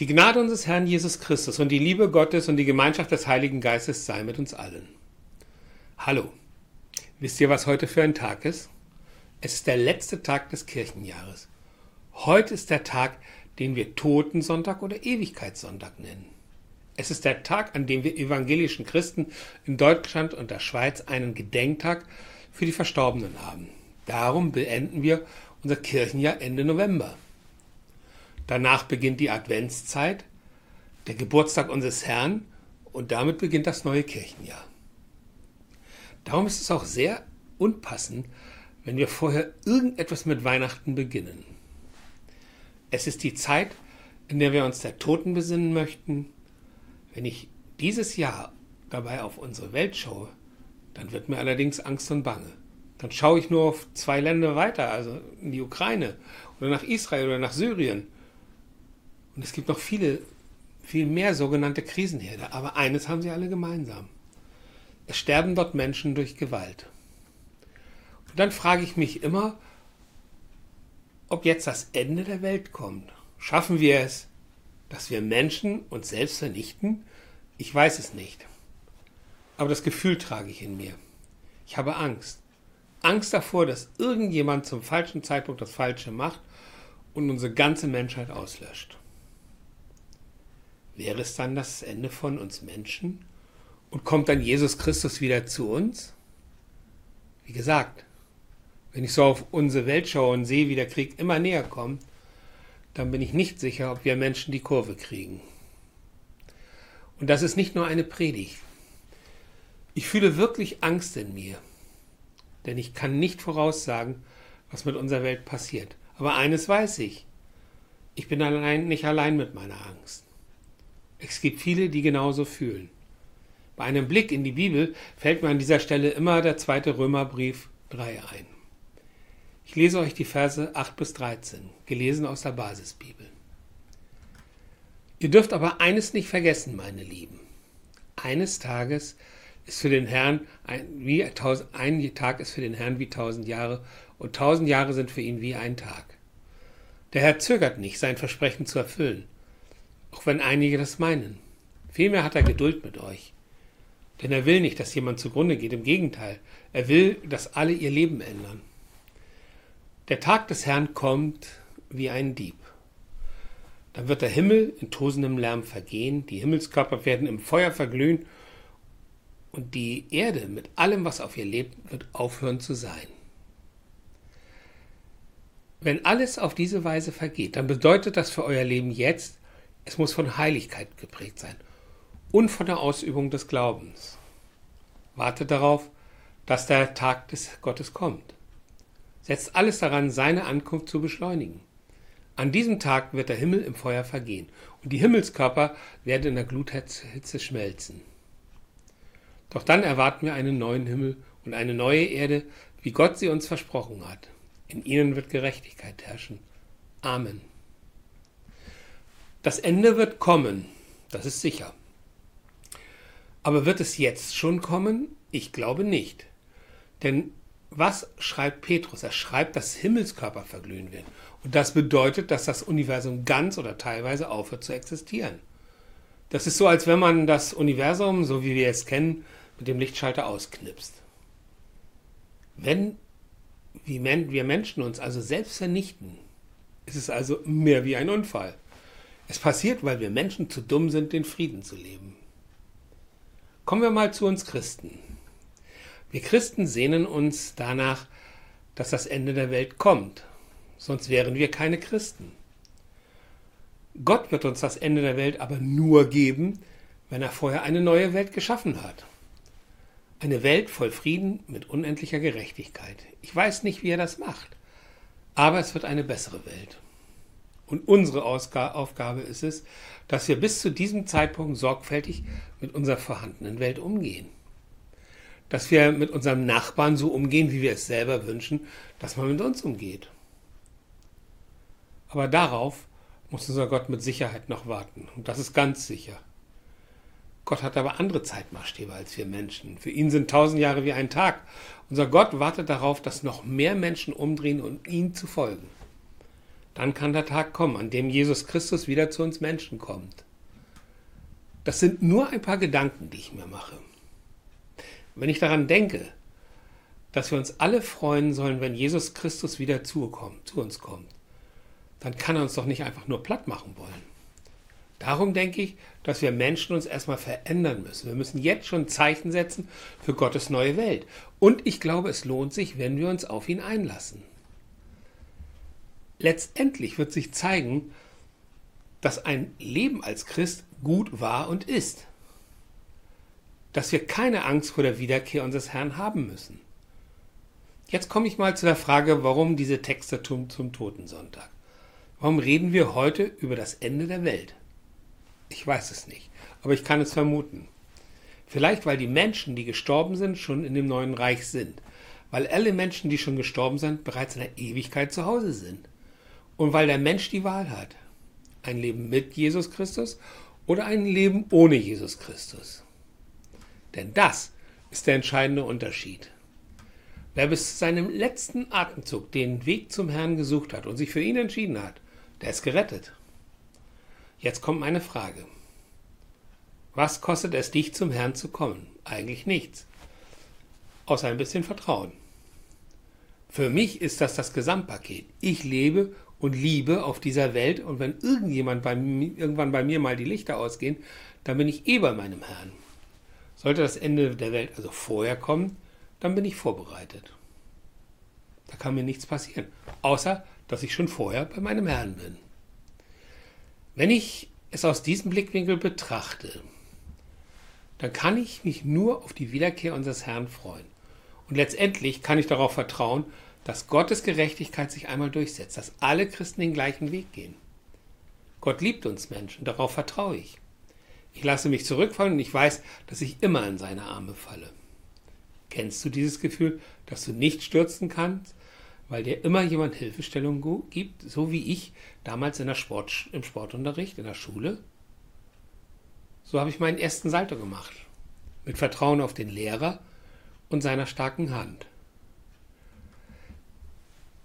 Die Gnade unseres Herrn Jesus Christus und die Liebe Gottes und die Gemeinschaft des Heiligen Geistes sei mit uns allen. Hallo. Wisst ihr, was heute für ein Tag ist? Es ist der letzte Tag des Kirchenjahres. Heute ist der Tag, den wir Totensonntag oder Ewigkeitssonntag nennen. Es ist der Tag, an dem wir evangelischen Christen in Deutschland und der Schweiz einen Gedenktag für die Verstorbenen haben. Darum beenden wir unser Kirchenjahr Ende November. Danach beginnt die Adventszeit, der Geburtstag unseres Herrn und damit beginnt das neue Kirchenjahr. Darum ist es auch sehr unpassend, wenn wir vorher irgendetwas mit Weihnachten beginnen. Es ist die Zeit, in der wir uns der Toten besinnen möchten. Wenn ich dieses Jahr dabei auf unsere Welt schaue, dann wird mir allerdings Angst und Bange. Dann schaue ich nur auf zwei Länder weiter, also in die Ukraine oder nach Israel oder nach Syrien. Und es gibt noch viele, viel mehr sogenannte Krisenherde. Aber eines haben sie alle gemeinsam. Es sterben dort Menschen durch Gewalt. Und dann frage ich mich immer, ob jetzt das Ende der Welt kommt. Schaffen wir es, dass wir Menschen uns selbst vernichten? Ich weiß es nicht. Aber das Gefühl trage ich in mir. Ich habe Angst. Angst davor, dass irgendjemand zum falschen Zeitpunkt das Falsche macht und unsere ganze Menschheit auslöscht. Wäre es dann das Ende von uns Menschen? Und kommt dann Jesus Christus wieder zu uns? Wie gesagt, wenn ich so auf unsere Welt schaue und sehe, wie der Krieg immer näher kommt, dann bin ich nicht sicher, ob wir Menschen die Kurve kriegen. Und das ist nicht nur eine Predigt. Ich fühle wirklich Angst in mir, denn ich kann nicht voraussagen, was mit unserer Welt passiert. Aber eines weiß ich, ich bin allein, nicht allein mit meiner Angst. Es gibt viele, die genauso fühlen. Bei einem Blick in die Bibel fällt mir an dieser Stelle immer der zweite Römerbrief 3 ein. Ich lese euch die Verse 8 bis 13, gelesen aus der Basisbibel. Ihr dürft aber eines nicht vergessen, meine Lieben. Eines Tages ist für den Herrn ein, wie ein Tag ist für den Herrn wie tausend Jahre und tausend Jahre sind für ihn wie ein Tag. Der Herr zögert nicht, sein Versprechen zu erfüllen, auch wenn einige das meinen. Vielmehr hat er Geduld mit euch. Denn er will nicht, dass jemand zugrunde geht, im Gegenteil, er will, dass alle ihr Leben ändern. Der Tag des Herrn kommt wie ein Dieb. Dann wird der Himmel in tosendem Lärm vergehen, die Himmelskörper werden im Feuer verglühen und die Erde mit allem, was auf ihr lebt, wird aufhören zu sein. Wenn alles auf diese Weise vergeht, dann bedeutet das für euer Leben jetzt, es muss von Heiligkeit geprägt sein und von der Ausübung des Glaubens. Wartet darauf, dass der Tag des Gottes kommt. Setzt alles daran, seine Ankunft zu beschleunigen. An diesem Tag wird der Himmel im Feuer vergehen und die Himmelskörper werden in der Gluthitze schmelzen. Doch dann erwarten wir einen neuen Himmel und eine neue Erde, wie Gott sie uns versprochen hat. In ihnen wird Gerechtigkeit herrschen. Amen. Das Ende wird kommen, das ist sicher. Aber wird es jetzt schon kommen? Ich glaube nicht. Denn was schreibt Petrus? Er schreibt, dass Himmelskörper verglühen werden. Und das bedeutet, dass das Universum ganz oder teilweise aufhört zu existieren. Das ist so, als wenn man das Universum, so wie wir es kennen, mit dem Lichtschalter ausknipst. Wenn wir Menschen uns also selbst vernichten, ist es also mehr wie ein Unfall. Es passiert, weil wir Menschen zu dumm sind, den Frieden zu leben. Kommen wir mal zu uns Christen. Wir Christen sehnen uns danach, dass das Ende der Welt kommt, sonst wären wir keine Christen. Gott wird uns das Ende der Welt aber nur geben, wenn er vorher eine neue Welt geschaffen hat. Eine Welt voll Frieden mit unendlicher Gerechtigkeit. Ich weiß nicht, wie er das macht, aber es wird eine bessere Welt. Und unsere Aufgabe ist es, dass wir bis zu diesem Zeitpunkt sorgfältig mit unserer vorhandenen Welt umgehen. Dass wir mit unserem Nachbarn so umgehen, wie wir es selber wünschen, dass man mit uns umgeht. Aber darauf muss unser Gott mit Sicherheit noch warten. Und das ist ganz sicher. Gott hat aber andere Zeitmaßstäbe als wir Menschen. Für ihn sind tausend Jahre wie ein Tag. Unser Gott wartet darauf, dass noch mehr Menschen umdrehen und ihm zu folgen. Dann kann der Tag kommen, an dem Jesus Christus wieder zu uns Menschen kommt. Das sind nur ein paar Gedanken, die ich mir mache. Wenn ich daran denke, dass wir uns alle freuen sollen, wenn Jesus Christus wieder zu, uns kommt, dann kann er uns doch nicht einfach nur platt machen wollen. Darum denke ich, dass wir Menschen uns erstmal verändern müssen. Wir müssen jetzt schon Zeichen setzen für Gottes neue Welt. Und ich glaube, es lohnt sich, wenn wir uns auf ihn einlassen. Letztendlich wird sich zeigen, dass ein Leben als Christ gut war und ist. Dass wir keine Angst vor der Wiederkehr unseres Herrn haben müssen. Jetzt komme ich mal zu der Frage, warum diese Texte zum, zum Totensonntag. Warum reden wir heute über das Ende der Welt? Ich weiß es nicht, aber ich kann es vermuten. Vielleicht, weil die Menschen, die gestorben sind, schon in dem neuen Reich sind. Weil alle Menschen, die schon gestorben sind, bereits in der Ewigkeit zu Hause sind. Und weil der Mensch die Wahl hat. Ein Leben mit Jesus Christus oder ein Leben ohne Jesus Christus. Denn das ist der entscheidende Unterschied. Wer bis zu seinem letzten Atemzug den Weg zum Herrn gesucht hat und sich für ihn entschieden hat, der ist gerettet. Jetzt kommt meine Frage. Was kostet es dich, zum Herrn zu kommen? Eigentlich nichts. Außer ein bisschen Vertrauen. Für mich ist das das Gesamtpaket. Ich lebe und liebe auf dieser Welt und wenn irgendjemand bei mir, irgendwann bei mir mal die Lichter ausgehen, dann bin ich eh bei meinem Herrn. Sollte das Ende der Welt also vorher kommen, dann bin ich vorbereitet. Da kann mir nichts passieren, außer dass ich schon vorher bei meinem Herrn bin. Wenn ich es aus diesem Blickwinkel betrachte, dann kann ich mich nur auf die Wiederkehr unseres Herrn freuen. Und letztendlich kann ich darauf vertrauen, dass Gottes Gerechtigkeit sich einmal durchsetzt, dass alle Christen den gleichen Weg gehen. Gott liebt uns Menschen, darauf vertraue ich. Ich lasse mich zurückfallen und ich weiß, dass ich immer in seine Arme falle. Kennst du dieses Gefühl, dass du nicht stürzen kannst, weil dir immer jemand Hilfestellung gibt, so wie ich damals in der Sport, im Sportunterricht, in der Schule? So habe ich meinen ersten Salto gemacht, mit Vertrauen auf den Lehrer und seiner starken Hand.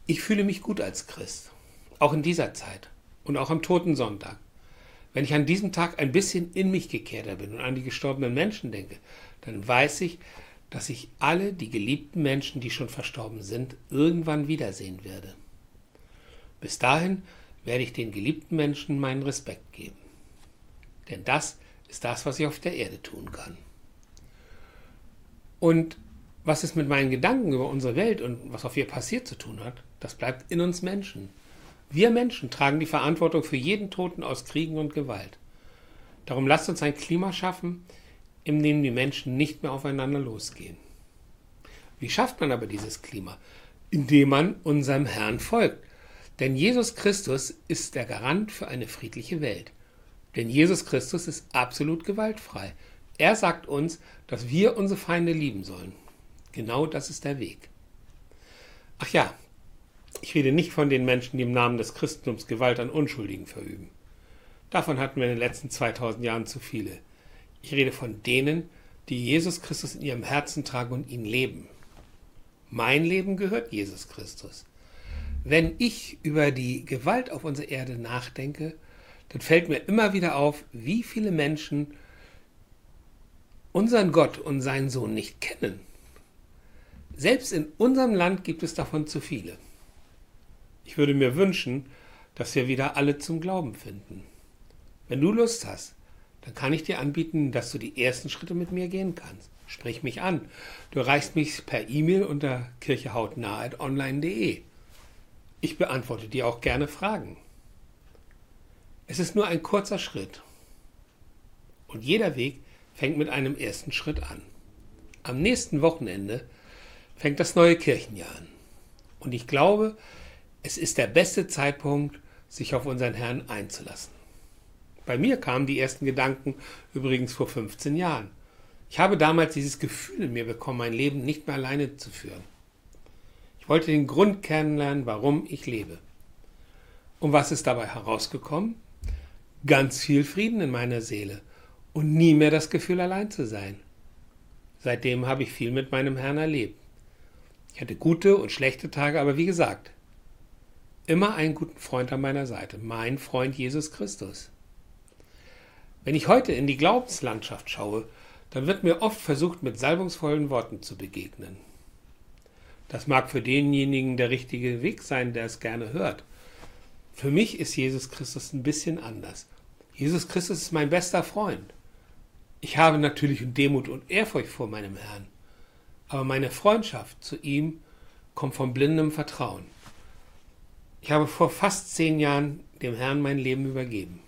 Ich fühle mich gut als Christ, auch in dieser Zeit und auch am Totensonntag. Wenn ich an diesem Tag ein bisschen in mich gekehrter bin und an die gestorbenen Menschen denke, dann weiß ich, dass ich alle die geliebten Menschen, die schon verstorben sind, irgendwann wiedersehen werde. Bis dahin werde ich den geliebten Menschen meinen Respekt geben. Denn das ist das, was ich auf der Erde tun kann. Und was es mit meinen Gedanken über unsere Welt und was auf ihr passiert zu tun hat, das bleibt in uns Menschen. Wir Menschen tragen die Verantwortung für jeden Toten aus Kriegen und Gewalt. Darum lasst uns ein Klima schaffen, in dem die Menschen nicht mehr aufeinander losgehen. Wie schafft man aber dieses Klima? Indem man unserem Herrn folgt. Denn Jesus Christus ist der Garant für eine friedliche Welt. Denn Jesus Christus ist absolut gewaltfrei. Er sagt uns, dass wir unsere Feinde lieben sollen. Genau das ist der Weg. Ach ja, ich rede nicht von den Menschen, die im Namen des Christentums Gewalt an Unschuldigen verüben. Davon hatten wir in den letzten 2000 Jahren zu viele. Ich rede von denen, die Jesus Christus in ihrem Herzen tragen und ihn leben. Mein Leben gehört Jesus Christus. Wenn ich über die Gewalt auf unserer Erde nachdenke, dann fällt mir immer wieder auf, wie viele Menschen unseren Gott und seinen Sohn nicht kennen. Selbst in unserem Land gibt es davon zu viele. Ich würde mir wünschen, dass wir wieder alle zum Glauben finden. Wenn du Lust hast, dann kann ich dir anbieten, dass du die ersten Schritte mit mir gehen kannst. Sprich mich an. Du erreichst mich per E-Mail unter kirchehautnah.online.de. Ich beantworte dir auch gerne Fragen. Es ist nur ein kurzer Schritt. Und jeder Weg fängt mit einem ersten Schritt an. Am nächsten Wochenende fängt das neue Kirchenjahr an. Und ich glaube, es ist der beste Zeitpunkt, sich auf unseren Herrn einzulassen. Bei mir kamen die ersten Gedanken übrigens vor 15 Jahren. Ich habe damals dieses Gefühl in mir bekommen, mein Leben nicht mehr alleine zu führen. Ich wollte den Grund kennenlernen, warum ich lebe. Und was ist dabei herausgekommen? Ganz viel Frieden in meiner Seele und nie mehr das Gefühl, allein zu sein. Seitdem habe ich viel mit meinem Herrn erlebt. Ich hatte gute und schlechte Tage, aber wie gesagt, immer einen guten Freund an meiner Seite, mein Freund Jesus Christus. Wenn ich heute in die Glaubenslandschaft schaue, dann wird mir oft versucht, mit salbungsvollen Worten zu begegnen. Das mag für denjenigen der richtige Weg sein, der es gerne hört. Für mich ist Jesus Christus ein bisschen anders. Jesus Christus ist mein bester Freund. Ich habe natürlich Demut und Ehrfurcht vor meinem Herrn, aber meine Freundschaft zu ihm kommt von blindem Vertrauen. Ich habe vor fast zehn Jahren dem Herrn mein Leben übergeben.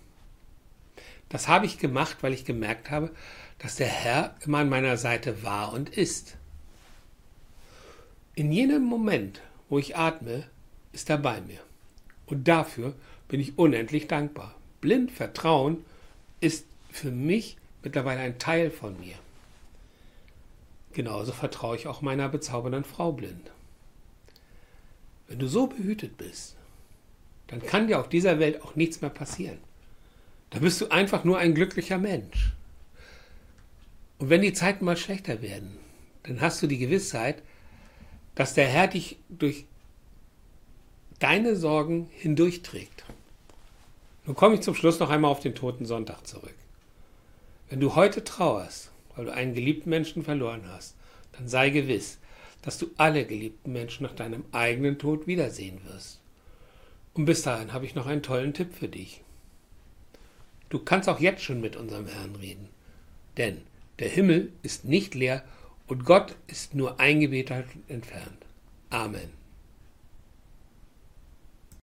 Das habe ich gemacht, weil ich gemerkt habe, dass der Herr immer an meiner Seite war und ist. In jenem Moment, wo ich atme, ist er bei mir. Und dafür bin ich unendlich dankbar. Blind Vertrauen ist für mich mittlerweile ein Teil von mir. Genauso vertraue ich auch meiner bezaubernden Frau blind. Wenn du so behütet bist, dann kann dir auf dieser Welt auch nichts mehr passieren. Da bist du einfach nur ein glücklicher Mensch. Und wenn die Zeiten mal schlechter werden, dann hast du die Gewissheit, dass der Herr dich durch deine Sorgen hindurchträgt. Nun komme ich zum Schluss noch einmal auf den toten Sonntag zurück. Wenn du heute trauerst, weil du einen geliebten Menschen verloren hast, dann sei gewiss, dass du alle geliebten Menschen nach deinem eigenen Tod wiedersehen wirst. Und bis dahin habe ich noch einen tollen Tipp für dich. Du kannst auch jetzt schon mit unserem Herrn reden. Denn der Himmel ist nicht leer und Gott ist nur ein Gebet entfernt. Amen.